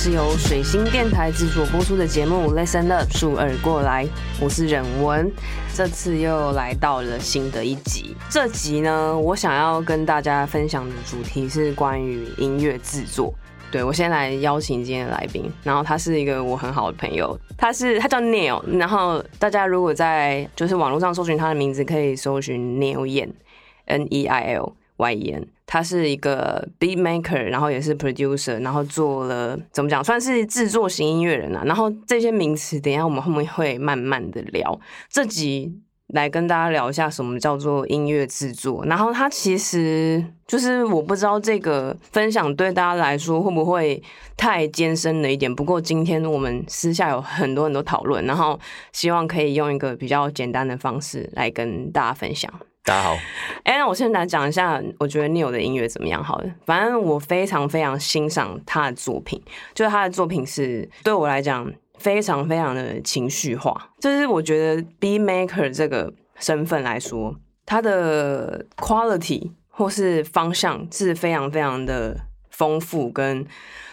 是由水星电台制作播出的节目《Listen Up》数耳过来，我是忍文，这次又来到了新的一集。这集呢，我想要跟大家分享的主题是关于音乐制作。对我先来邀请今天的来宾，然后他是一个我很好的朋友，他是他叫 Neil，然后大家如果在就是网络上搜寻他的名字，可以搜寻 Neil Yan，N E I L Y E N。他是一个 beat maker，然后也是 producer，然后做了怎么讲，算是制作型音乐人啊。然后这些名词，等一下我们后面会慢慢的聊。这集来跟大家聊一下什么叫做音乐制作。然后他其实就是我不知道这个分享对大家来说会不会太艰深了一点。不过今天我们私下有很多很多讨论，然后希望可以用一个比较简单的方式来跟大家分享。大家好，哎，那我现在来讲一下，我觉得 Neil 的音乐怎么样？好了，反正我非常非常欣赏他的作品，就是他的作品是对我来讲非常非常的情绪化。就是我觉得 B Maker 这个身份来说，他的 quality 或是方向是非常非常的丰富跟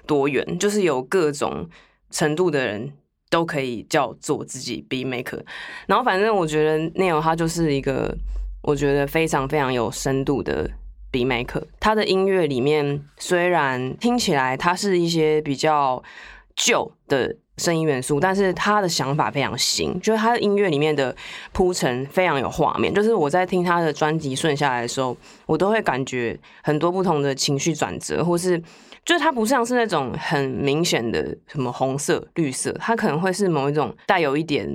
多元，就是有各种程度的人都可以叫做自己 B Maker。然后反正我觉得 Neil 他就是一个。我觉得非常非常有深度的 B Maker，他的音乐里面虽然听起来它是一些比较旧的声音元素，但是他的想法非常新，就是他的音乐里面的铺陈非常有画面。就是我在听他的专辑顺下来的时候，我都会感觉很多不同的情绪转折，或是就是它不像是那种很明显的什么红色、绿色，它可能会是某一种带有一点。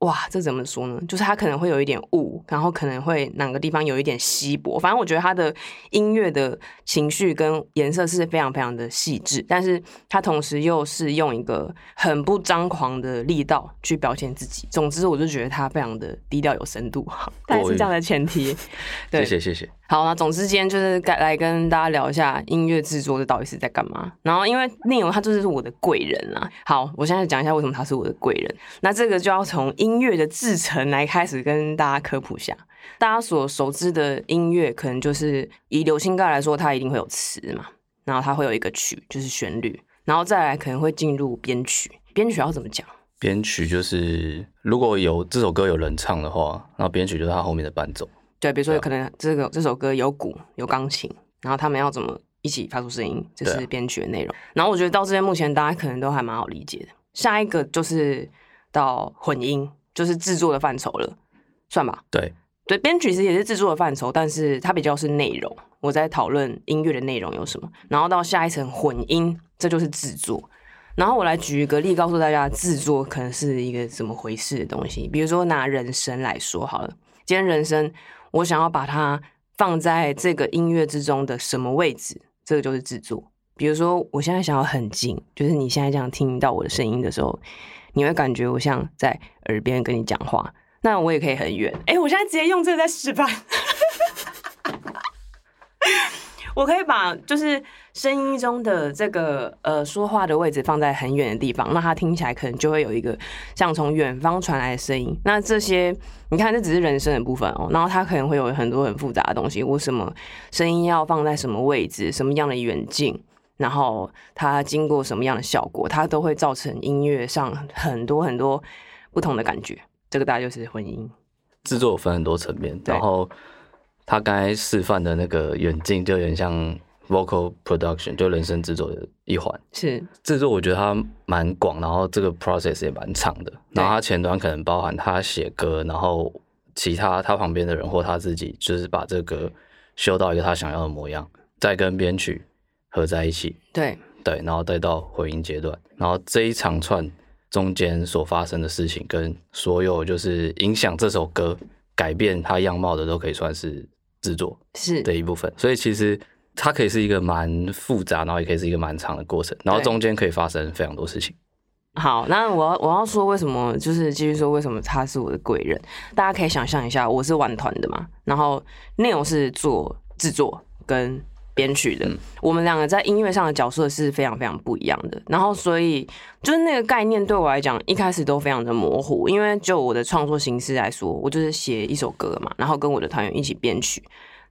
哇，这怎么说呢？就是它可能会有一点雾，然后可能会哪个地方有一点稀薄。反正我觉得他的音乐的情绪跟颜色是非常非常的细致，但是他同时又是用一个很不张狂的力道去表现自己。总之，我就觉得他非常的低调有深度，大概是这样的前提。对谢谢谢谢。好，那总之今天就是该来跟大家聊一下音乐制作这到底是在干嘛。然后因为内容他就是我的贵人啦。好，我现在讲一下为什么他是我的贵人。那这个就要从音。乐的制成来开始跟大家科普下，大家所熟知的音乐，可能就是以流行歌来说，它一定会有词嘛，然后它会有一个曲，就是旋律，然后再来可能会进入编曲。编曲要怎么讲？编曲就是如果有这首歌有人唱的话，那编曲就是它后面的伴奏。对，比如说可能这个这首歌有鼓有钢琴，然后他们要怎么一起发出声音，这是编曲的内容。然后我觉得到这边目前大家可能都还蛮好理解的。下一个就是到混音。就是制作的范畴了，算吧。对对，编曲其实也是制作的范畴，但是它比较是内容。我在讨论音乐的内容有什么，然后到下一层混音，这就是制作。然后我来举一个例，告诉大家制作可能是一个怎么回事的东西。比如说拿人声来说好了，今天人声我想要把它放在这个音乐之中的什么位置，这个就是制作。比如说我现在想要很近，就是你现在这样听到我的声音的时候。你会感觉我像在耳边跟你讲话，那我也可以很远。哎，我现在直接用这个在示范。我可以把就是声音中的这个呃说话的位置放在很远的地方，那它听起来可能就会有一个像从远方传来的声音。那这些你看，这只是人声的部分哦，然后它可能会有很多很复杂的东西。为什么声音要放在什么位置，什么样的远近？然后它经过什么样的效果，它都会造成音乐上很多很多不同的感觉。这个大概就是混音制作分很多层面。然后他刚才示范的那个远近，就有点像 vocal production，就人声制作的一环。是制作，我觉得它蛮广，然后这个 process 也蛮长的。然后它前端可能包含他写歌，然后其他他旁边的人或他自己，就是把这个修到一个他想要的模样，再跟编曲。合在一起，对对，然后再到回音阶段，然后这一长串中间所发生的事情，跟所有就是影响这首歌改变它样貌的，都可以算是制作是的一部分。所以其实它可以是一个蛮复杂，然后也可以是一个蛮长的过程，然后中间可以发生非常多事情。好，那我要我要说为什么，就是继续说为什么他是我的贵人。大家可以想象一下，我是玩团的嘛，然后内容是做制作跟。编曲的，我们两个在音乐上的角色是非常非常不一样的。然后，所以就是那个概念对我来讲，一开始都非常的模糊。因为就我的创作形式来说，我就是写一首歌嘛，然后跟我的团员一起编曲。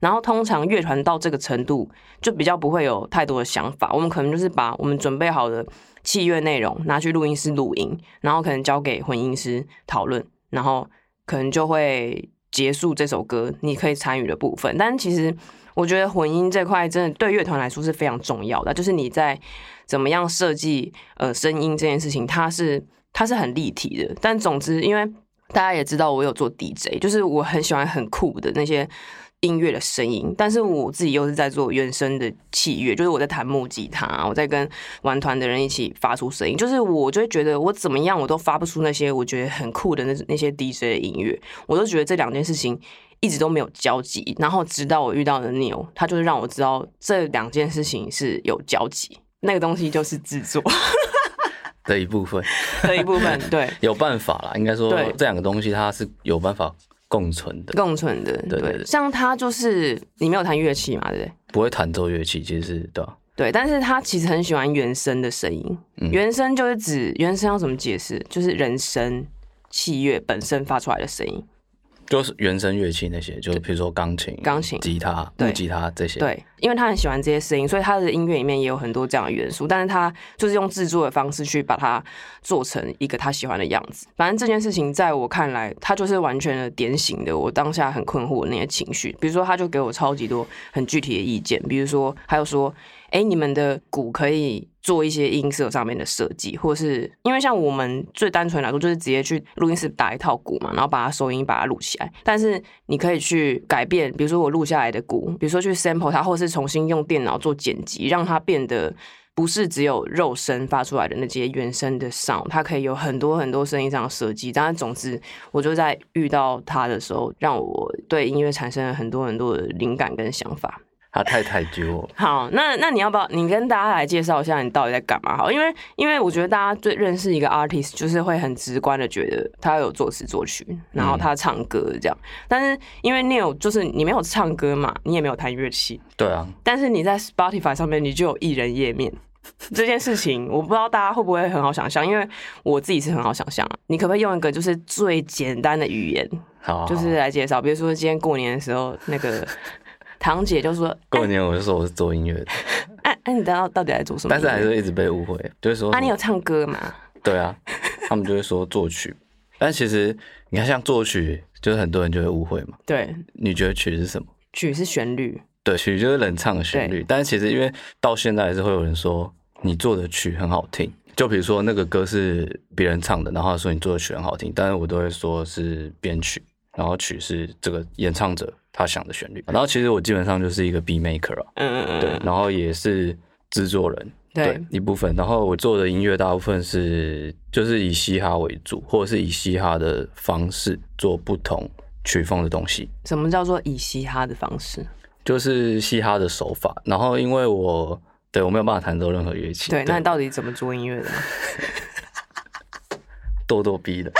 然后通常乐团到这个程度，就比较不会有太多的想法。我们可能就是把我们准备好的器乐内容拿去录音室录音，然后可能交给混音师讨论，然后可能就会结束这首歌你可以参与的部分。但其实我觉得混音这块真的对乐团来说是非常重要的，就是你在怎么样设计呃声音这件事情，它是它是很立体的。但总之，因为大家也知道我有做 DJ，就是我很喜欢很酷的那些。音乐的声音，但是我自己又是在做原声的器乐，就是我在弹木吉他，我在跟玩团的人一起发出声音，就是我就会觉得我怎么样我都发不出那些我觉得很酷的那那些 DJ 的音乐，我都觉得这两件事情一直都没有交集，然后直到我遇到了 Neil，他就是让我知道这两件事情是有交集，那个东西就是制作的一部分的一部分，对，有办法啦，应该说这两个东西它是有办法。共存的，共存的，对对。像他就是你没有弹乐器嘛，对不对？不会弹奏乐器，其实是对。对，但是他其实很喜欢原声的声音。原声就是指原声要怎么解释？就是人声器乐本身发出来的声音。就是原声乐器那些，就比如说钢琴、钢琴、吉他、木吉他这些。对，因为他很喜欢这些声音，所以他的音乐里面也有很多这样的元素。但是他就是用制作的方式去把它做成一个他喜欢的样子。反正这件事情在我看来，他就是完全的点醒的我当下很困惑的那些情绪。比如说，他就给我超级多很具体的意见，比如说还有说。哎，你们的鼓可以做一些音色上面的设计，或是因为像我们最单纯来说，就是直接去录音室打一套鼓嘛，然后把它收音，把它录起来。但是你可以去改变，比如说我录下来的鼓，比如说去 sample 它，或是重新用电脑做剪辑，让它变得不是只有肉声发出来的那些原声的 sound，它可以有很多很多声音上的设计。当然，总之，我就在遇到它的时候，让我对音乐产生了很多很多的灵感跟想法。他太太久。好，那那你要不要你跟大家来介绍一下你到底在干嘛？好，因为因为我觉得大家最认识一个 artist 就是会很直观的觉得他有作词作曲，然后他唱歌这样。但是因为 Neil 就是你没有唱歌嘛，你也没有弹乐器。对啊。但是你在 Spotify 上面你就有艺人页面这件事情，我不知道大家会不会很好想象，因为我自己是很好想象啊。你可不可以用一个就是最简单的语言，好，就是来介绍，比如说今天过年的时候那个。堂姐就说：“过年我就说我是做音乐的。”哎哎，你到到底在做什么？但是还是一直被误会，就是说啊，你有唱歌吗？对啊，他们就会说作曲，但其实你看，像作曲，就是很多人就会误会嘛。对，你觉得曲是什么？曲是旋律。对，曲就是人唱的旋律。但是其实因为到现在还是会有人说你做的曲很好听，就比如说那个歌是别人唱的，然后说你做的曲很好听，但是我都会说是编曲，然后曲是这个演唱者。他想的旋律，然后其实我基本上就是一个 B maker 啊，嗯嗯嗯，对，然后也是制作人，对一部分，然后我做的音乐大部分是就是以嘻哈为主，或者是以嘻哈的方式做不同曲风的东西。什么叫做以嘻哈的方式？就是嘻哈的手法。然后因为我对我没有办法弹奏任何乐器，对，那你到底怎么做音乐的？咄咄逼的。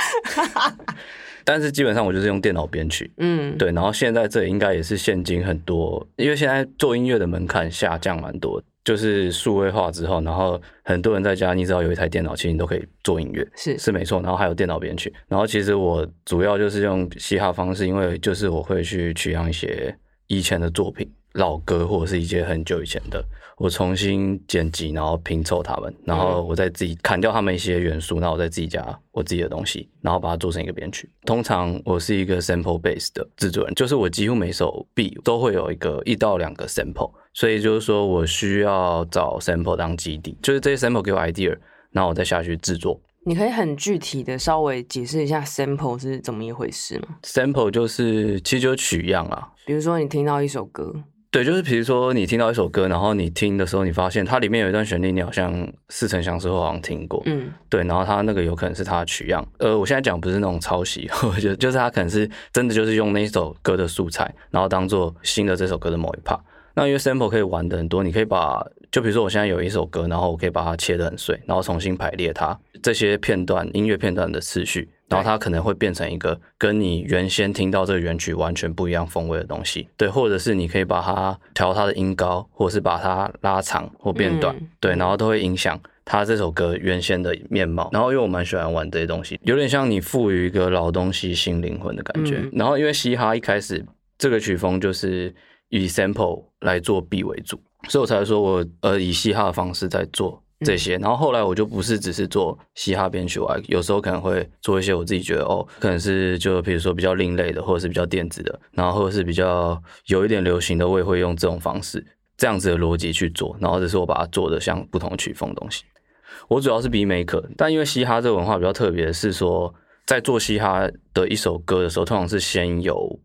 但是基本上我就是用电脑编曲，嗯，对，然后现在这应该也是现今很多，因为现在做音乐的门槛下降蛮多，就是数位化之后，然后很多人在家，你只要有一台电脑，其实你都可以做音乐，是是没错，然后还有电脑编曲，然后其实我主要就是用嘻哈方式，因为就是我会去取样一些以前的作品。老歌或者是一些很久以前的，我重新剪辑，然后拼凑它们，然后我再自己砍掉他们一些元素，然后我再自己加我自己的东西，然后把它做成一个编曲。通常我是一个 sample base 的制作人，就是我几乎每首 B 都会有一个一到两个 sample，所以就是说我需要找 sample 当基底，就是这些 sample 给我 idea，然后我再下去制作。你可以很具体的稍微解释一下 sample 是怎么一回事吗？sample 就是其实就是取样啊，比如说你听到一首歌。对，就是比如说你听到一首歌，然后你听的时候，你发现它里面有一段旋律，你好像似曾相识，或好像听过。嗯，对，然后它那个有可能是它的取样。呃，我现在讲不是那种抄袭，我觉得就是它可能是真的就是用那一首歌的素材，然后当做新的这首歌的某一 part。那因为 sample 可以玩的很多，你可以把，就比如说我现在有一首歌，然后我可以把它切得很碎，然后重新排列它这些片段音乐片段的次序。然后它可能会变成一个跟你原先听到这个原曲完全不一样风味的东西，对，或者是你可以把它调它的音高，或者是把它拉长或变短，对，然后都会影响它这首歌原先的面貌。然后因为我蛮喜欢玩这些东西，有点像你赋予一个老东西新灵魂的感觉。然后因为嘻哈一开始这个曲风就是以 sample 来做 B 为主，所以我才说我呃以嘻哈的方式在做这些。然后后来我就不是只是做嘻哈编曲，我有时候可能会做一些我自己觉得哦，可能是就比如说比较另类的，或者是比较电子的，然后或者是比较有一点流行的，我也会用这种方式这样子的逻辑去做。然后只是我把它做的像不同曲风的东西。我主要是 B maker，但因为嘻哈这个文化比较特别，是说在做嘻哈的一首歌的时候，通常是先有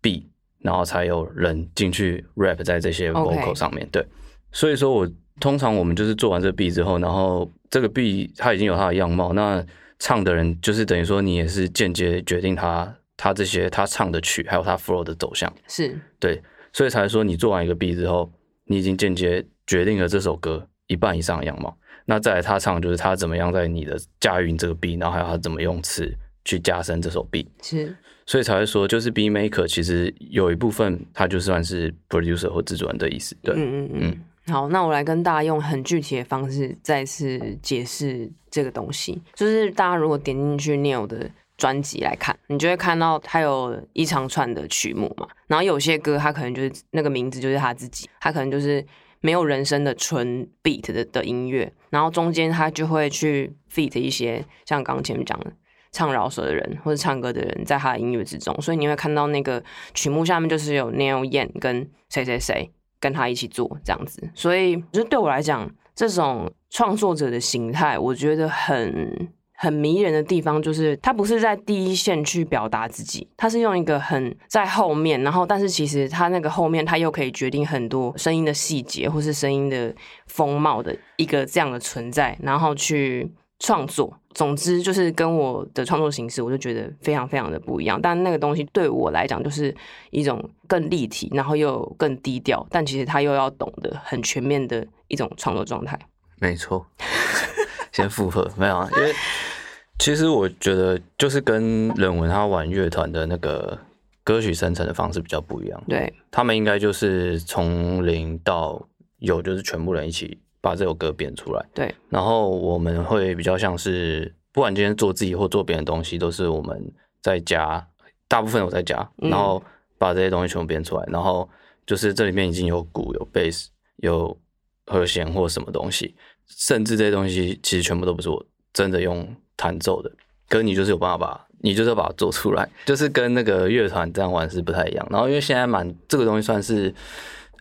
B。然后才有人进去 rap 在这些 vocal 上面对，所以说我通常我们就是做完这个 B 之后，然后这个 B 它已经有它的样貌，那唱的人就是等于说你也是间接决定他他这些他唱的曲还有他 flow 的走向，是。对，所以才说你做完一个 B 之后，你已经间接决定了这首歌一半以上的样貌，那再来他唱就是他怎么样在你的驾驭这个 B，然后还有他怎么用词去加深这首 B，是。所以才会说，就是 B maker 其实有一部分，它就算是 producer 或制作人的意思。对，嗯嗯嗯。好，那我来跟大家用很具体的方式再次解释这个东西。就是大家如果点进去 Neil 的专辑来看，你就会看到他有一长串的曲目嘛。然后有些歌，他可能就是那个名字就是他自己，他可能就是没有人声的纯 beat 的的音乐。然后中间他就会去 feat 一些，像刚刚前面讲的。唱饶舌的人或者唱歌的人，在他的音乐之中，所以你会看到那个曲目下面就是有 Neil Yan 跟谁谁谁跟他一起做这样子。所以，就对我来讲，这种创作者的形态，我觉得很很迷人的地方，就是他不是在第一线去表达自己，他是用一个很在后面，然后但是其实他那个后面，他又可以决定很多声音的细节或是声音的风貌的一个这样的存在，然后去。创作，总之就是跟我的创作形式，我就觉得非常非常的不一样。但那个东西对我来讲，就是一种更立体，然后又更低调，但其实他又要懂得很全面的一种创作状态。没错，先附和没有啊？因为其实我觉得，就是跟冷文他玩乐团的那个歌曲生成的方式比较不一样。对，他们应该就是从零到有，就是全部人一起。把这首歌编出来，对，然后我们会比较像是，不管今天做自己或做别人东西，都是我们在家，大部分我在家，然后把这些东西全部编出来，然后就是这里面已经有鼓、有贝斯、有和弦或什么东西，甚至这些东西其实全部都不是我真的用弹奏的，可是你就是有办法把，你就是要把它做出来，就是跟那个乐团这样玩是不太一样。然后因为现在蛮这个东西算是。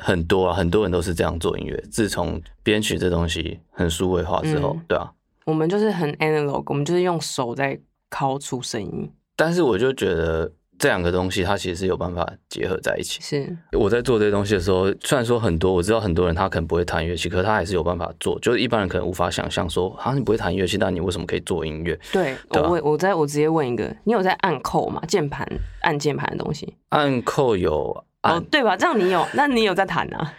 很多啊，很多人都是这样做音乐。自从编曲这东西很数位化之后，对啊，我们就是很 analog，我们就是用手在敲出声音。但是我就觉得这两个东西它其实是有办法结合在一起。是我在做这些东西的时候，虽然说很多我知道很多人他可能不会弹乐器，可是他还是有办法做。就是一般人可能无法想象说，啊，你不会弹乐器，但你为什么可以做音乐？对，我问，我在我直接问一个，你有在按扣吗？键盘按键盘的东西？按扣有。哦，对吧？这样你有，那你有在弹啊？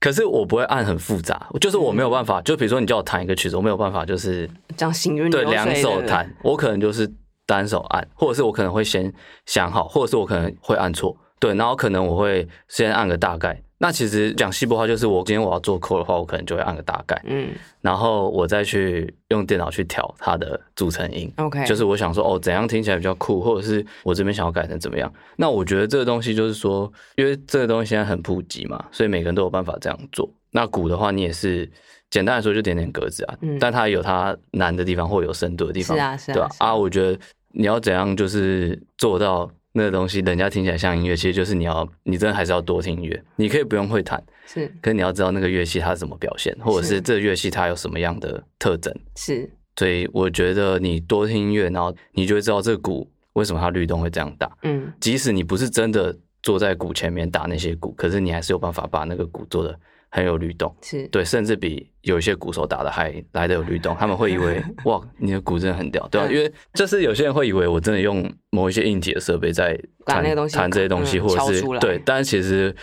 可是我不会按很复杂，就是我没有办法。就比如说你叫我弹一个曲子，我没有办法，就是这样行云对两手弹，我可能就是单手按，或者是我可能会先想好，或者是我可能会按错，对，然后可能我会先按个大概。那其实讲细部话，就是我今天我要做扣的话，我可能就会按个大概，嗯，然后我再去用电脑去调它的组成音，OK，就是我想说哦，怎样听起来比较酷，或者是我这边想要改成怎么样。那我觉得这个东西就是说，因为这个东西现在很普及嘛，所以每个人都有办法这样做。那鼓的话，你也是简单来说就点点格子啊，但它有它难的地方，或有深度的地方，是啊，是啊，对吧？啊，我觉得你要怎样就是做到。那个东西，人家听起来像音乐，其实就是你要，你真的还是要多听音乐。你可以不用会弹，是，可是你要知道那个乐器它怎么表现，或者是这乐器它有什么样的特征。是，所以我觉得你多听音乐，然后你就会知道这个鼓为什么它律动会这样大。嗯，即使你不是真的坐在鼓前面打那些鼓，可是你还是有办法把那个鼓做的。很有律动，是对，甚至比有一些鼓手打的还来的有律动。他们会以为 哇，你的鼓真的很屌，对吧？因为就是有些人会以为我真的用某一些硬体的设备在弹那个东西，弹这些东西，或者是对。但是其实，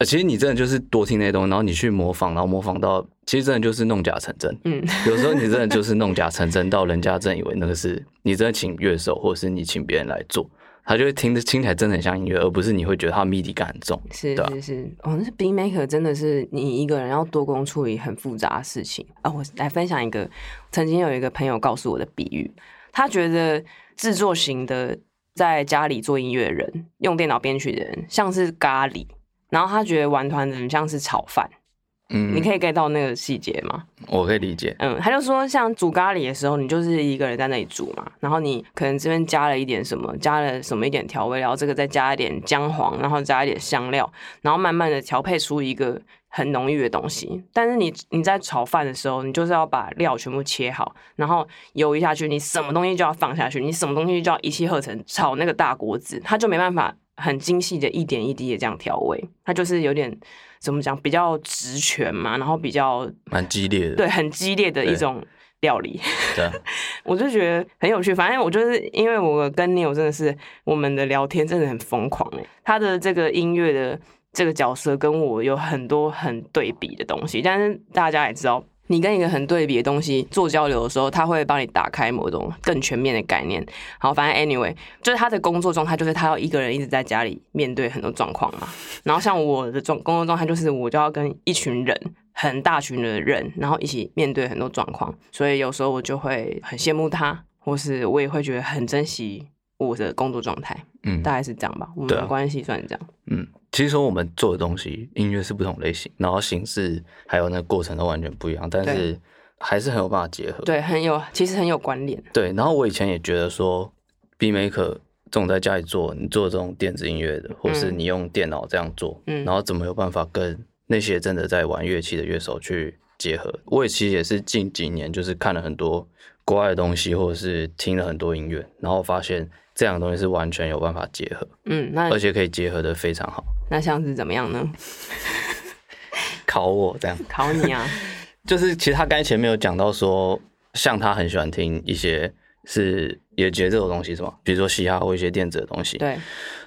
其实你真的就是多听那些东西，然后你去模仿，然后模仿到，其实真的就是弄假成真。嗯，有时候你真的就是弄假成真，到人家真以为那个是你真的请乐手，或者是你请别人来做。他就会听着听起来真的很像音乐，而不是你会觉得他 MIDI 感很重。是是是，哦，那 B Maker 真的是你一个人要多工处理很复杂的事情啊！我来分享一个，曾经有一个朋友告诉我的比喻，他觉得制作型的在家里做音乐的人，用电脑编曲的人，像是咖喱，然后他觉得玩团的人像是炒饭。嗯，你可以 get 到那个细节吗？我可以理解。嗯，他就说，像煮咖喱的时候，你就是一个人在那里煮嘛，然后你可能这边加了一点什么，加了什么一点调味料，这个再加一点姜黄，然后加一点香料，然后慢慢的调配出一个很浓郁的东西。但是你你在炒饭的时候，你就是要把料全部切好，然后油一下去，你什么东西就要放下去，你什么东西就要一气呵成炒那个大锅子，它就没办法很精细的一点一滴的这样调味，它就是有点。怎么讲？比较直拳嘛，然后比较蛮激烈的，对，很激烈的一种料理。对，我就觉得很有趣。反正我就是因为我跟 Neil 真的是我们的聊天真的很疯狂哎，他的这个音乐的这个角色跟我有很多很对比的东西，但是大家也知道。你跟一个很对比的东西做交流的时候，他会帮你打开某种更全面的概念。好，反正 anyway，就是他的工作状态，就是他要一个人一直在家里面对很多状况嘛。然后像我的状工作状态，就是我就要跟一群人，很大群的人，然后一起面对很多状况。所以有时候我就会很羡慕他，或是我也会觉得很珍惜我的工作状态。嗯，大概是这样吧。我们的关系算这样。嗯。其实说我们做的东西，音乐是不同类型，然后形式还有那过程都完全不一样，但是还是很有办法结合。对，很有，其实很有关联。对，然后我以前也觉得说，B Maker 这种在家里做，你做这种电子音乐的，或是你用电脑这样做，嗯，然后怎么有办法跟那些真的在玩乐器的乐手去结合？我也其实也是近几年就是看了很多国外的东西，或者是听了很多音乐，然后发现。这样的东西是完全有办法结合，嗯，那而且可以结合的非常好。那像是怎么样呢？考我这样？考你啊？就是其实他刚才前面有讲到说，像他很喜欢听一些是也觉得这种东西是吗？比如说嘻哈或一些电子的东西。对。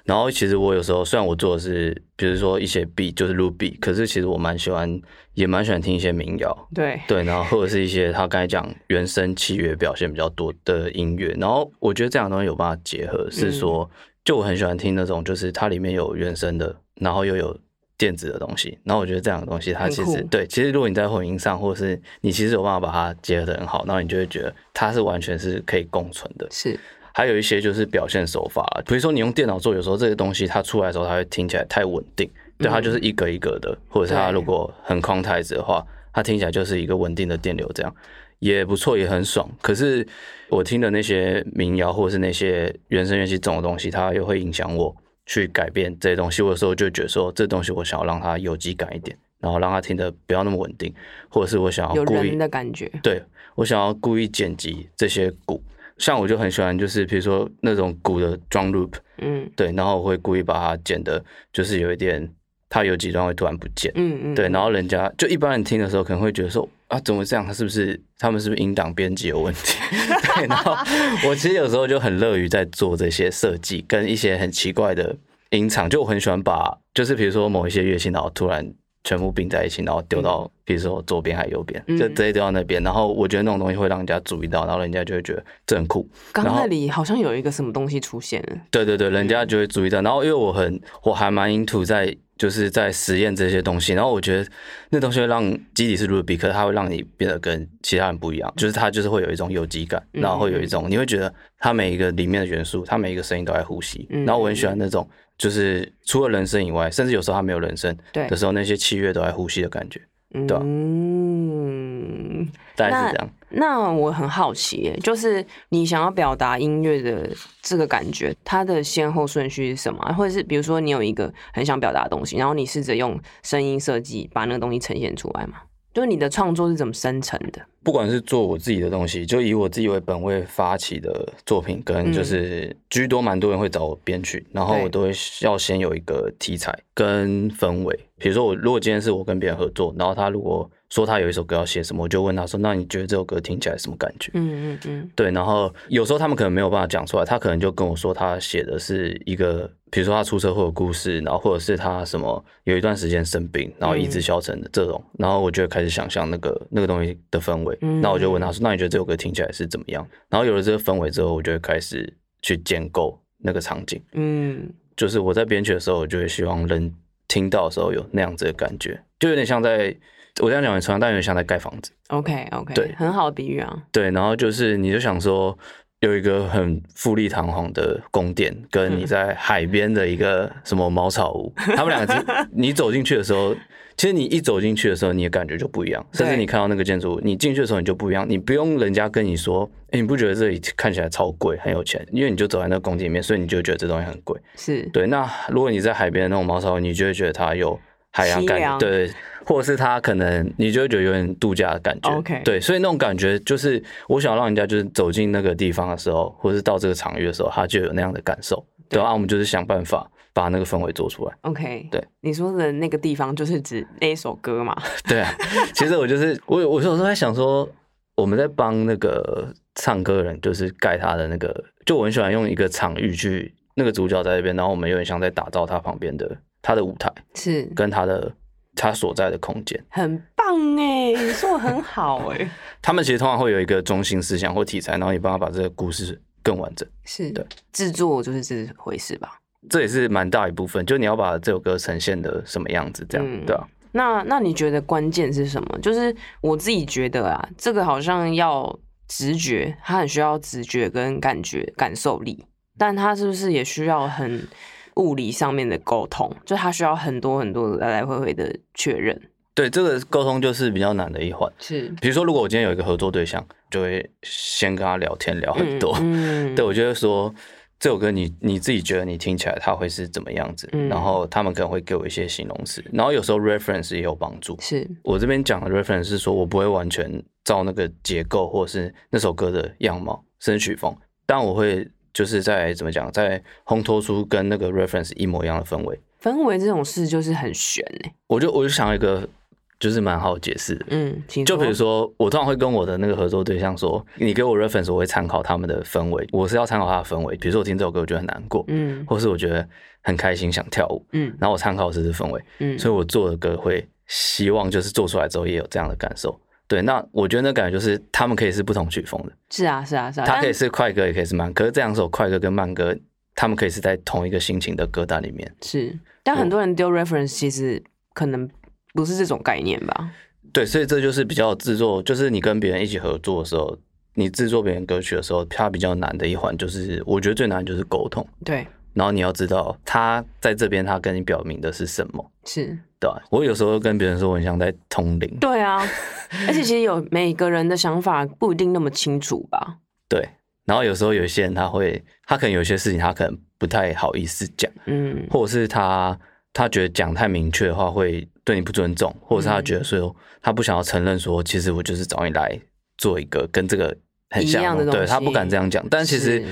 然后其实我有时候虽然我做的是，比如说一些 B 就是录 B，可是其实我蛮喜欢，也蛮喜欢听一些民谣。对对，然后或者是一些他刚才讲原声器乐表现比较多的音乐。然后我觉得这样的东西有办法结合，是说就我很喜欢听那种，就是它里面有原声的，然后又有电子的东西。然后我觉得这两个东西，它其实对，其实如果你在混音上，或者是你其实有办法把它结合的很好，然后你就会觉得它是完全是可以共存的。是。还有一些就是表现手法比如说你用电脑做，有时候这些东西它出来的时候，它会听起来太稳定，对，它就是一格一格的，或者是它如果很框台子的话，它听起来就是一个稳定的电流，这样也不错，也很爽。可是我听的那些民谣或者是那些原声乐器这种东西，它又会影响我去改变这些东西。有的时候就觉得说，这东西我想要让它有机感一点，然后让它听得不要那么稳定，或者是我想要故意的感觉，对我想要故意剪辑这些鼓。像我就很喜欢，就是比如说那种鼓的 drum loop，嗯，对，然后我会故意把它剪的，就是有一点，它有几段会突然不见，嗯嗯，对，然后人家就一般人听的时候可能会觉得说啊，怎么这样？他是不是他们是不是音档编辑有问题？对，然后我其实有时候就很乐于在做这些设计，跟一些很奇怪的音场，就我很喜欢把，就是比如说某一些乐器，然后突然。全部并在一起，然后丢到，比如说左边还右边，就直接丢到那边。然后我觉得那种东西会让人家注意到，然后人家就会觉得这很酷。刚那里好像有一个什么东西出现了。对对对，人家就会注意到。然后因为我很，我还蛮 into 在就是在实验这些东西。然后我觉得那东西会让基底是 Ruby，可是它会让你变得跟其他人不一样。就是它就是会有一种有机感，然后会有一种你会觉得它每一个里面的元素，它每一个声音都在呼吸。然后我很喜欢那种。就是除了人声以外，甚至有时候它没有人声的时候，那些器乐都在呼吸的感觉，对嗯，大概是这样。那我很好奇，就是你想要表达音乐的这个感觉，它的先后顺序是什么？或者是比如说你有一个很想表达的东西，然后你试着用声音设计把那个东西呈现出来吗？就是你的创作是怎么生成的？不管是做我自己的东西，就以我自己为本位发起的作品，跟就是居多蛮多人会找我编曲，然后我都会要先有一个题材跟氛围。比如说我如果今天是我跟别人合作，然后他如果说他有一首歌要写什么，我就问他说：“那你觉得这首歌听起来什么感觉？”嗯嗯嗯，对。然后有时候他们可能没有办法讲出来，他可能就跟我说他写的是一个，比如说他出车祸的故事，然后或者是他什么有一段时间生病，然后意志消沉的这种。然后我就开始想象那个那个东西的氛围。那我就问他说：“那你觉得这首歌听起来是怎么样？”然后有了这个氛围之后，我就会开始去建构那个场景。嗯，就是我在编曲的时候，我就会希望人听到的时候有那样子的感觉，就有点像在。我这样讲很抽象，但有点像在盖房子。OK OK，对，很好的比喻啊。对，然后就是你就想说，有一个很富丽堂皇的宫殿，跟你在海边的一个什么茅草屋，他们两个，你走进去的时候，其实你一走进去的时候，你的感觉就不一样，甚至你看到那个建筑物，你进去的时候你就不一样，你不用人家跟你说，哎、你不觉得这里看起来超贵，很有钱，因为你就走在那个宫殿里面，所以你就觉得这东西很贵。是。对，那如果你在海边的那种茅草屋，你就会觉得它有海洋感对，或者是他可能你就会觉得有点度假的感觉。OK 对，所以那种感觉就是我想让人家就是走进那个地方的时候，或者是到这个场域的时候，他就有那样的感受。对对啊，我们就是想办法把那个氛围做出来。OK。对，你说的那个地方就是指那一首歌嘛？对啊，其实我就是我有我有时候在想说，我们在帮那个唱歌人，就是盖他的那个，就我很喜欢用一个场域去那个主角在那边，然后我们有点像在打造他旁边的他的舞台。是跟他的他所在的空间。很棒哎，你说的很好哎，他们其实通常会有一个中心思想或题材，然后你帮他把这个故事更完整。是的制作就是这回事吧？这也是蛮大一部分，就你要把这首歌呈现的什么样子，这样、嗯对啊。那那你觉得关键是什么？就是我自己觉得啊，这个好像要直觉，它很需要直觉跟感觉、感受力，但它是不是也需要很物理上面的沟通？就他需要很多很多来来回回的确认。对，这个沟通就是比较难的一环。是比如说，如果我今天有一个合作对象，就会先跟他聊天聊很多。嗯，对，我觉得说这首歌你你自己觉得你听起来它会是怎么样子，嗯然后他们可能会给我一些形容词，然后有时候 reference 也有帮助。是我这边讲的 reference 是说我不会完全照那个结构或是那首歌的样貌、甚至曲风，但我会就是在怎么讲，在烘托出跟那个 reference 一模一样的氛围。氛围这种事就是很悬哎。我就我就想要一个就是蛮好解释的，嗯，请就比如说说我通常会跟我的那个合作对象说，你给我 reference，我会参考他们的氛围，我是要参考他的氛围。比如说我听这首歌，我觉得很难过，嗯或是我觉得很开心想跳舞，嗯然后我参考的是这氛围。嗯，所以我做的歌会希望就是做出来之后也有这样的感受。对，那我觉得那感觉就是他们可以是不同曲风的，是啊是啊是啊，它可以是快歌，也可以是慢歌。可是这两首快歌跟慢歌，他们可以是在同一个心情的歌单里面。是，但很多人丢 reference 其实可能不是这种概念吧？对，所以这就是比较制作，就是你跟别人一起合作的时候，你制作别人歌曲的时候，它比较难的一环就是，我觉得最难的就是沟通。对，然后你要知道他在这边他跟你表明的是什么，是，对吧？我有时候跟别人说我很像在通灵，对啊，而且其实有每个人的想法不一定那么清楚吧？对。然后有时候有一些人他会，他可能有些事情他可能不太好意思讲，嗯，或者是他他觉得讲太明确的话会对你不尊重，或者是他觉得说他不想要承认说，其实我就是找你来做一个跟这个很像一样的东西对他不敢这样讲。但其实是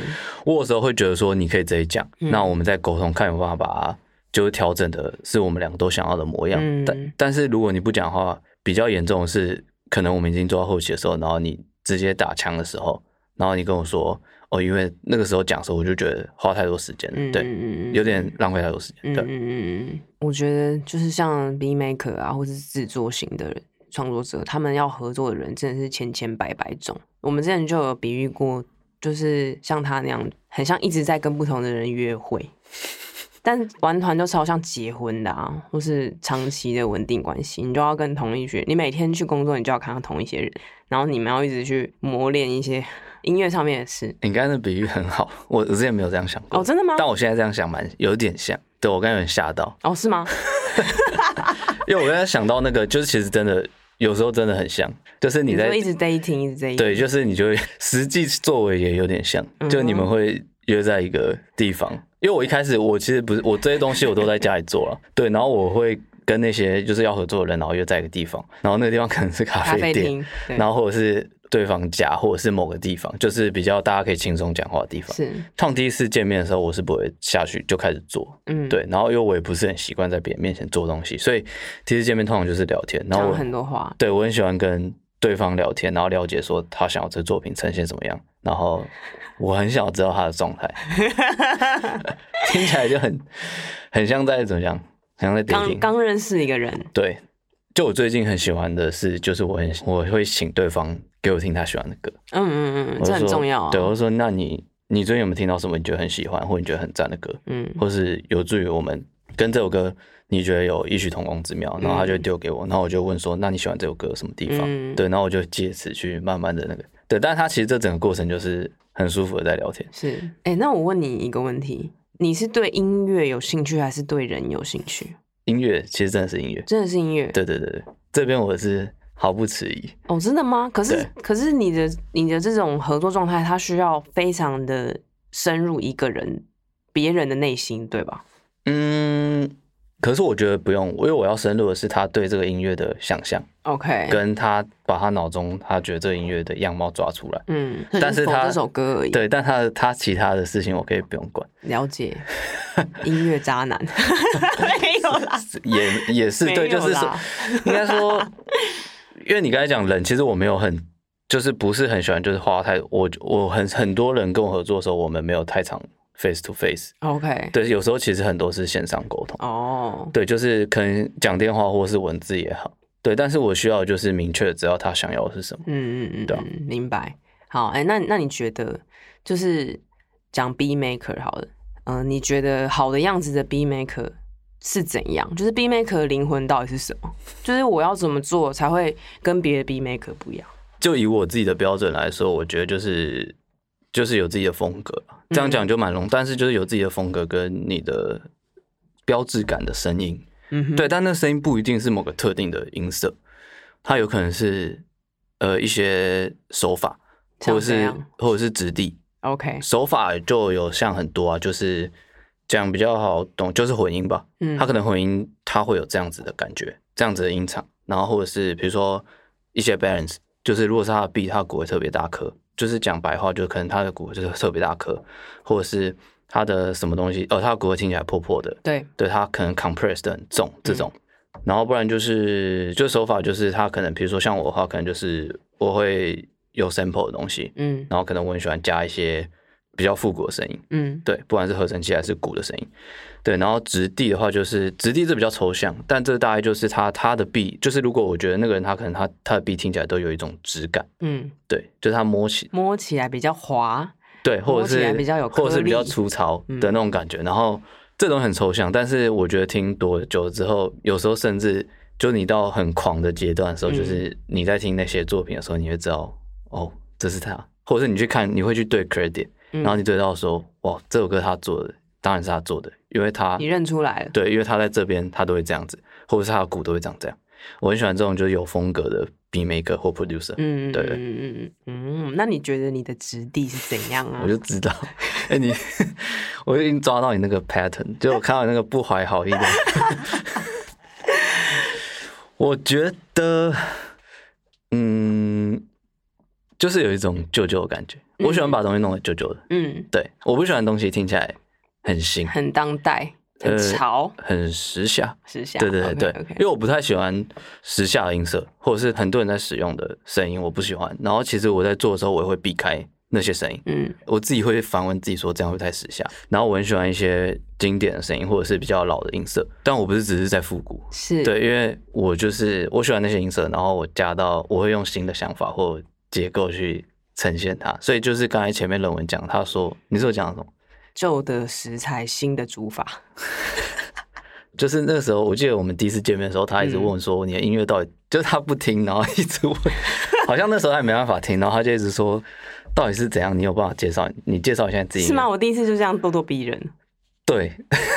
我有时候会觉得说，你可以直接讲，嗯那我们再沟通，看有办法把它就是调整的是我们两个都想要的模样。嗯但但是如果你不讲话，比较严重的是，可能我们已经做到后期的时候，然后你直接打枪的时候，然后你跟我说。哦，因为那个时候讲的时候，我就觉得花太多时间了，嗯对，有点浪费太多时间，对。嗯嗯嗯嗯，我觉得就是像 B maker 啊，或是制作型的人创作者，他们要合作的人真的是千千百百种。我们之前就有比喻过，就是像他那样，很像一直在跟不同的人约会，但玩团就超像结婚的啊，或是长期的稳定关系，你就要跟同一群，你每天去工作，你就要看到同一些人，然后你们要一直去磨练一些音乐上面的事。你刚才的比喻很好，我我之前没有这样想过。哦，真的吗？但我现在这样想蛮有点像，对我刚才有点吓到，哦，是吗？因为我刚才想到那个，就是其实真的有时候真的很像，就是你在一直 dating，一直 dating，对，就是你就会 实际作为也有点像，就你们会约在一个地方，因为我一开始我其实不是我这些东西我都在家里做了，对，然后我会跟那些就是要合作的人，然后约在一个地方，然后那个地方可能是咖咖啡店，然后或者是对方家，或者是某个地方，就是比较大家可以轻松讲话的地方。是，创第一次见面的时候，我是不会下去就开始做，嗯，，对，然后因为我也不是很习惯在别人面前做东西，所以第一次见面通常就是聊天，然后很多话，对我很喜欢跟对方聊天，然后了解说他想要这作品呈现怎么样，然后 我很想知道他的状态，听起来就很很像在怎么讲，很像在刚。刚认识一个人，对，就我最近很喜欢的是，就是我很我会请对方给我听他喜欢的歌，嗯嗯嗯，这很重要啊。对，我说那你你最近有没有听到什么你觉得很喜欢或你觉得很赞的歌，嗯或是有助于我们跟这首歌你觉得有异曲同工之妙，然后他就丢给我，然后我就问说那你喜欢这首歌什么地方？嗯对，然后我就借此去慢慢的那个对，但是他其实这整个过程就是很舒服的在聊天。是，哎、那我问你一个问题，你是对音乐有兴趣，还是对人有兴趣？音乐其实真的是音乐，真的是音乐？对对对对，这边我是毫不迟疑。哦，真的吗？可是可是你的你的这种合作状态，它需要非常的深入一个人别人的内心，对吧？嗯，可是我觉得不用，因为我要深入的是他对这个音乐的想象，OK，跟他把他脑中他觉得这个音乐的样貌抓出来。嗯，但是他这首歌而已。，对，但他他其他的事情我可以不用管，了解。音乐渣男没 有啦，也也是对，就是说，应该说，因为你刚才讲冷，其实我没有很，就是不是很喜欢，就是花太我我很很多人跟我合作的时候，我们没有太常 face to face，OK，对，有时候其实很多是线上沟通，哦，对，就是可能讲电话或是文字也好，对，但是我需要就是明确地知道他想要的是什么。嗯嗯嗯，对明白。好，哎、那那你觉得就是讲 B maker 好了，嗯、你觉得好的样子的 B maker 是怎样？就是 B maker 的灵魂到底是什么？就是我要怎么做才会跟别的 B maker 不一样？就以我自己的标准来说，我觉得就是就是有自己的风格，这样讲就蛮笼，但是就是有自己的风格跟你的标志感的声音，嗯哼，对，但那声音不一定是某个特定的音色，它有可能是呃一些手法，或者是或者是质地，，OK，手法就有像很多啊，就是讲比较好懂，就是混音吧，嗯，它可能混音它会有这样子的感觉，这样子的音场，然后或者是比如说一些 balance，就是如果是他的 B，他的鼓会特别大颗，就是讲白话，就可能他的鼓就是特别大颗，或者是他的什么东西，哦，他的鼓会听起来破破的，对，对，他可能 compressed 的很重这种，然后不然就是就手法就是他可能比如说像我的话，可能就是我会有 sample 的东西，嗯。然后可能我很喜欢加一些比较复古的声音，嗯。对，不管是合成器还是鼓的声音，对，然后直地的话就是直地这比较抽象，但这大概就是他他的 B，就是如果我觉得那个人他可能他他的 B 听起来都有一种质感，嗯，对，就是他摸起摸起来比较滑，对，或者是比较有或者是比较粗糙嗯。的那种感觉，然后这种很抽象，但是我觉得听多久了之后，有时候甚至就你到很狂的阶段的时候，嗯。就是你在听那些作品的时候，你会知道哦，这是他，或者是你去看，你会去对 credit，嗯然后你对到说哇，这首歌他做的，当然是他做的，因为他你认出来了，对，因为他在这边他都会这样子，或者是他的鼓都会长这样。我很喜欢这种就是有风格的 B maker 或 producer，、嗯，对。嗯嗯嗯嗯。嗯，那你觉得你的质地是怎样啊？我？就知道，哎、你，我已经抓到你那个 pattern，就我看到你那个不怀好意的，我觉得，嗯，就是有一种旧旧的感觉。我喜欢把东西弄得旧旧的，嗯，对，我不喜欢东西听起来很新，很当代，很呃潮，很时下。时下，对对对因为我不太喜欢时下的音色，或者是很多人在使用的声音，我不喜欢。然后其实我在做的时候，我也会避开那些声音。嗯我自己会反问自己说这样会不会太时下。然后我很喜欢一些经典的声音，或者是比较老的音色，但我不是只是在复古。是，对，因为我就是我喜欢那些音色，然后我加到我会用新的想法或结构去呈现它。所以就是刚才前面论文讲，他说你是我讲什么？旧的食材，新的煮法，就是那个时候，我记得我们第一次见面的时候，他一直问说你的音乐到底，就是他不听，然后一直问，好像那时候还没办法听，然后他就一直说到底是怎样，你有办法介绍？你介绍一下自己是吗？我第一次就这样咄咄逼人，对，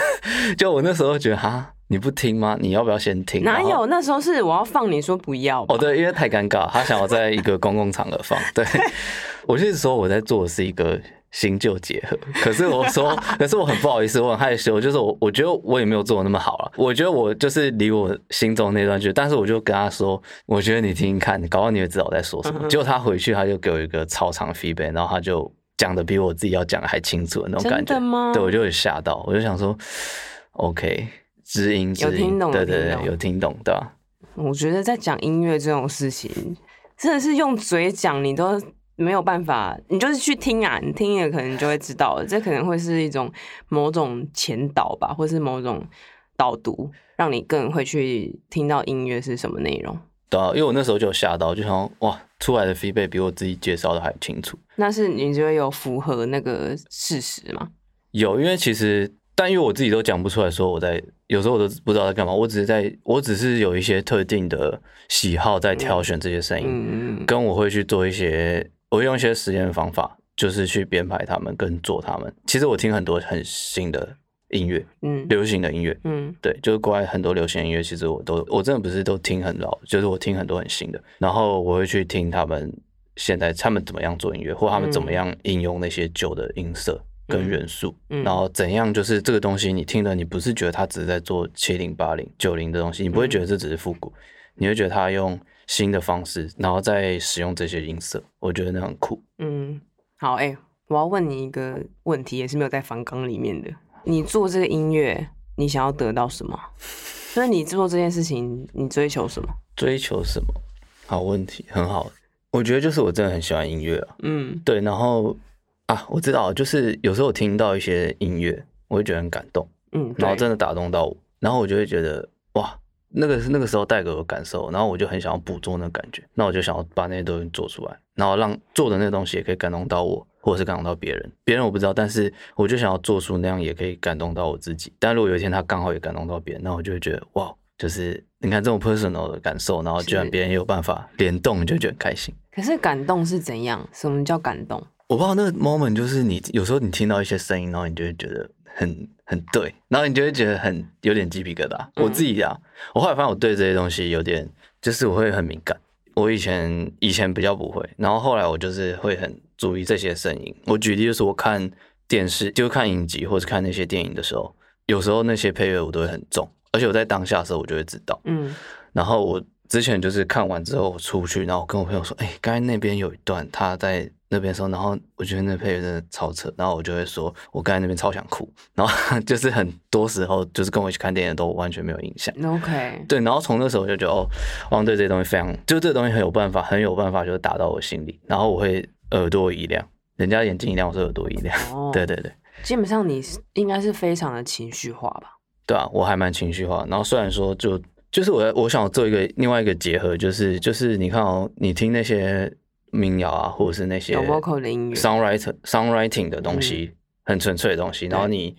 就我那时候觉得哈，你不听吗？你要不要先听？哪有？那时候是我要放，你说不要哦，对，因为太尴尬，他想要在一个公共场合放。对，我就是说我在做的是一个新旧结合，可是我说，可是我很不好意思，我很害羞，就是我我觉得我也没有做的那么好了，我觉得我就是离我心中那段距离，但是我就跟他说，我觉得你听听看，搞不好你也知道我在说什么。嗯结果他回去他就给我一个超长 feedback，然后他就讲的比我自己要讲的还清楚的那种感觉真的，吗？对我就有吓到，我就想说，OK，知音有听懂对对对，有听懂有听懂，对吧？我觉得在讲音乐这种事情，真的是用嘴讲，你都没有办法，你就是去听啊，你听也可能就会知道了，这可能会是一种某种前导吧，或是某种导读，让你更会去听到音乐是什么内容。对啊，因为我那时候就有吓到，就想说哇，出来的 feedback 比我自己介绍的还清楚。那是你觉得有符合那个事实吗？有，因为其实，但因为我自己都讲不出来说我在，有时候我都不知道在干嘛，我只是在，我只是有一些特定的喜好在挑选这些声音，嗯，跟我会去做一些，我会用一些实验方法，就是去编排他们跟做他们。其实我听很多很新的音乐，嗯。流行的音乐，嗯。对，就是国外很多流行音乐，其实我都我真的不是都听很老，就是我听很多很新的，然后我会去听他们现在他们怎么样做音乐，或他们怎么样应用那些旧的音色跟元素，嗯然后怎样就是这个东西你听了，你不是觉得他只是在做七零八零九零的东西，你不会觉得这只是复古，你会觉得他用新的方式，然后再使用这些音色，我觉得那很酷。嗯，好，哎、我要问你一个问题，也是没有在反纲里面的。你做这个音乐，你想要得到什么？所以你做这件事情，你追求什么？追求什么？好问题，很好。我觉得就是我真的很喜欢音乐啊，嗯对，然后啊，我知道，就是有时候我听到一些音乐，我会觉得很感动，嗯，然后真的打动到我，然后我就会觉得哇，那个是那个时候带给我的感受，然后我就很想要捕捉那个感觉，那我就想要把那些东西做出来，然后让做的那东西也可以感动到我，或者是感动到别人。别人我不知道，但是我就想要做出那样也可以感动到我自己。但如果有一天他刚好也感动到别人，那我就会觉得哇，就是你看这种 personal 的感受，然后居然别人也有办法联动，你就觉得很开心。可是感动是怎样？什么叫感动？我不知道那个 moment 就是你有时候你听到一些声音，然后你就会觉得很很对，然后你就会觉得很有点鸡皮疙瘩。嗯我自己啊，我后来发现我对这些东西有点，就是我会很敏感。我以前以前比较不会，然后后来我就是会很注意这些声音。我举例就是我看电视，就是看影集或者看那些电影的时候，有时候那些配乐我都会很重，而且我在当下的时候我就会知道。嗯然后我之前就是看完之后我出去，然后我跟我朋友说，哎、刚才那边有一段他在那边说，然后我觉得那配乐真的超扯，然后我就会说，我刚才那边超想哭，然后 就是很多时候就是跟我一起看电影的都完全没有印象。，OK，对，然后从那时候我就觉得，哦，我好像对这些东西非常，就这个东西很有办法，很有办法，就是打到我心里，然后我会耳朵一亮，人家眼睛一亮，我是耳朵一亮。哦，对对对，基本上你是应该是非常的情绪化吧？对啊，我还蛮情绪化。然后虽然说就就是我我想做一个另外一个结合，就是就是你看哦，你听那些民谣啊，或者是那些有 vocal 的音乐。songwriter songwriting 的东西，很纯粹的东西，然后你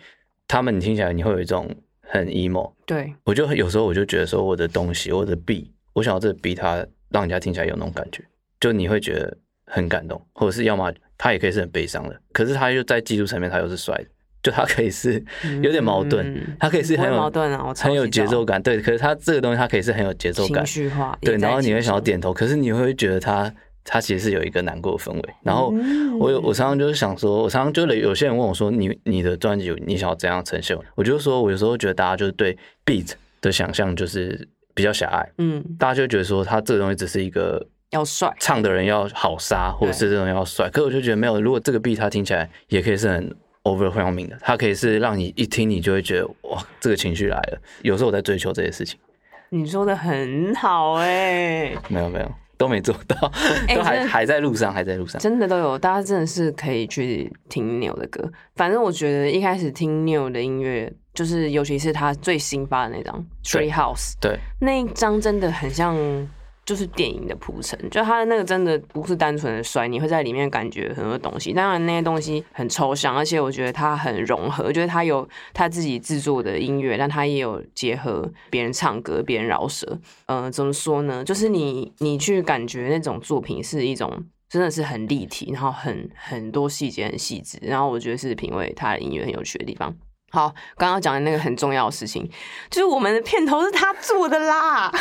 他们你听起来你会有一种很 emo。对，我就有时候我就觉得说我的东西，我的 B，我想要这个 B 它让人家听起来有那种感觉，就你会觉得很感动，或者是要么它也可以是很悲伤的，可是它又在技术层面它又是帅的，就它可以是有点矛盾，嗯它可以是很有矛盾啊我超很有节奏感，对，可是它这个东西它可以是很有节奏感。情，绪化，对，然后你会，想要点头，可是你会觉得它它其实是有一个难过的氛围，然后嗯。我有我常常就是想说，我常常就有些人问我说，你你的专辑你想要怎样呈现？我就说我有时候觉得大家就是对 beat 的想象就是比较狭隘，嗯，大家就会觉得说他这个东西只是一个要帅，唱的人要好杀，或者是这种要帅，可我就觉得没有，如果这个 beat 它听起来也可以是很 overwhelming 的，它可以是让你一听你就会觉得哇，这个情绪来了。有时候我在追求这些事情，你说的很好哎、没有没有都没做到，都还还在路上，还在路上。真的都有，大家真的是可以去听 Neil 的歌。反正我觉得一开始听 Neil 的音乐，就是尤其是他最新发的那张《对 Tree House》对，那一张，真的很像就是电影的铺陈，就他的那个真的不是单纯的帅，你会在里面感觉很多东西。当然那些东西很抽象，而且我觉得他很融合，就是他有他自己制作的音乐，但他也有结合别人唱歌、别人饶舌。呃，怎么说呢？就是你你去感觉那种作品是一种。真的是很立体，然后很很多细节很细致，然后我觉得是品味他的音乐很有趣的地方。好，刚刚讲的那个很重要的事情，就是我们的片头是他做的啦，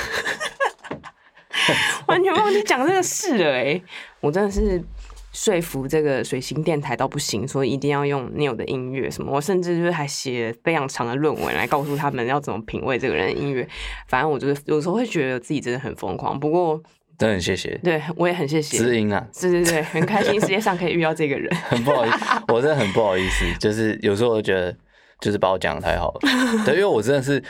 完全忘记讲这个事了哎、我真的是说服这个水星电台到不行，说一定要用 Neil 的音乐什么，我甚至就是还写非常长的论文来告诉他们要怎么品味这个人的音乐。反正我就是有时候会觉得自己真的很疯狂，不过真的很谢谢对我也很谢谢，知音啊，对对对，很开心世界上可以遇到这个人。很不好意思，我真的很不好意思，就是有时候我觉得就是把我讲的太好了，对，因为我真的是，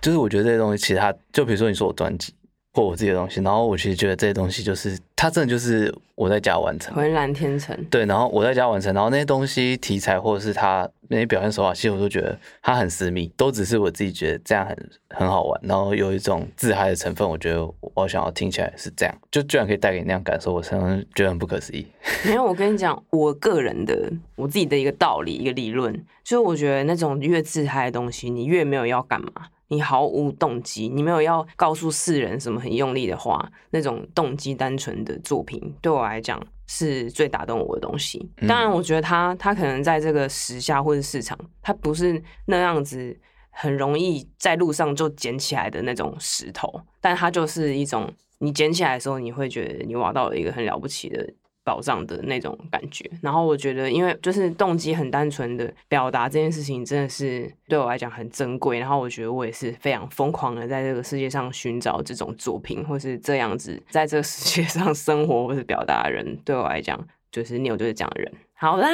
就是我觉得这些东西，其他就比如说你说我专辑或我自己的东西，然后我其实觉得这些东西就是它真的就是我在家完成，浑然天成，对，然后我在家完成，然后那些东西题材或者是他那些表现手法，其实我都觉得它很私密，都只是我自己觉得这样很很好玩，然后有一种自嗨的成分，我觉得我想要听起来是这样，就居然可以带给你那样感受，我常常觉得很不可思议。没有，我跟你讲，我个人的我自己的一个道理，一个理论，就是我觉得那种越自嗨的东西，你越没有要干嘛，你毫无动机，你没有要告诉世人什么很用力的话，那种动机单纯的作品，对我来讲是最打动我的东西。当然，我觉得他他可能在这个时下或者市场，他不是那样子很容易在路上就捡起来的那种石头，但它就是一种你捡起来的时候，你会觉得你挖到了一个很了不起的。保障的那种感觉，然后我觉得，因为就是动机很单纯的表达这件事情，真的是对我来讲很珍贵。然后我觉得我也是非常疯狂的在这个世界上寻找这种作品，或是这样子在这个世界上生活或是表达的人。对我来讲，就是你有就是这样的人。好啦，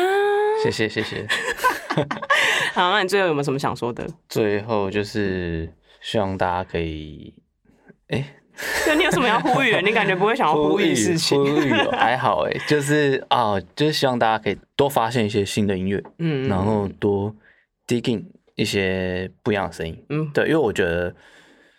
谢谢谢谢。好，那你最后有没有什么想说的？最后就是希望大家可以，哎。对，你有什么要呼吁的？你感觉不会想要呼吁事情？呼吁 还好哎，就是啊，就是希望大家可以多发现一些新的音乐，嗯，然后多 digging 一些不一样的声音，嗯，对，因为我觉得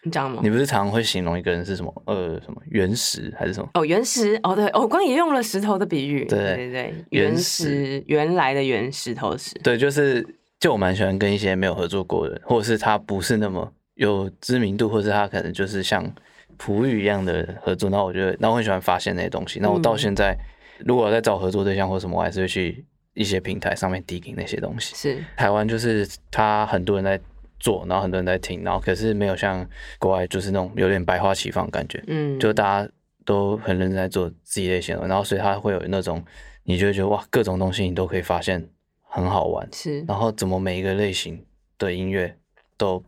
你讲吗？你不是常常会形容一个人是什么呃什么原石还是什么？哦，原石哦，对，我刚也用了石头的比喻，对对对，原石原来的原石头石，对，就是就我蛮喜欢跟一些没有合作过的，或者是他不是那么有知名度，或者他可能就是像。普语一样的合作，那我觉得，那我很喜欢发现那些东西。那我到现在，如果在找合作对象或什么，我还是会去一些平台上面 digging 那些东西。是台湾就是他很多人在做，然后很多人在听，然后可是没有像国外就是那种有点百花齐放感觉。嗯，就大家都很认真在做自己类型的，然后所以他会有那种，你就会觉得哇，各种东西你都可以发现很好玩。是，然后怎么每一个类型的音乐都。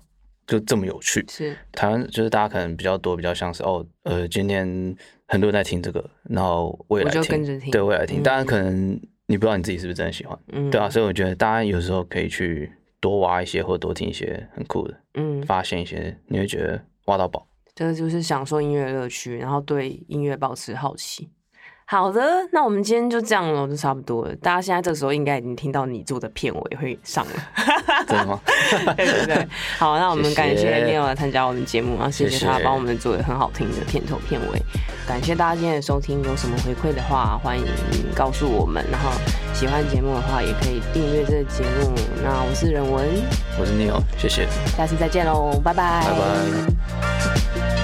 就这么有趣，是台湾就是大家可能比较多，比较像是哦，呃，今天很多人在听这个，然后我也来听，对，我也来听。当然，可能你不知道你自己是不是真的喜欢，嗯，对啊，所以我觉得大家有时候可以去多挖一些，或多听一些很酷的，嗯，发现一些，你会觉得挖到宝。这个就是享受音乐乐趣，然后对音乐保持好奇。好的，那我们今天就这样了，就差不多了。大家现在这时候应该已经听到你做的片尾会上了，真的吗？对对对。好，那我们感谢 Neil 来参加我们节目，然后谢谢他帮我们做的很好听的片头片尾。感谢大家今天的收听，有什么回馈的话，欢迎告诉我们。然后喜欢节目的话，也可以订阅这个节目。那我是任文，我是 Neil，谢谢，下次再见喽，拜拜，拜拜。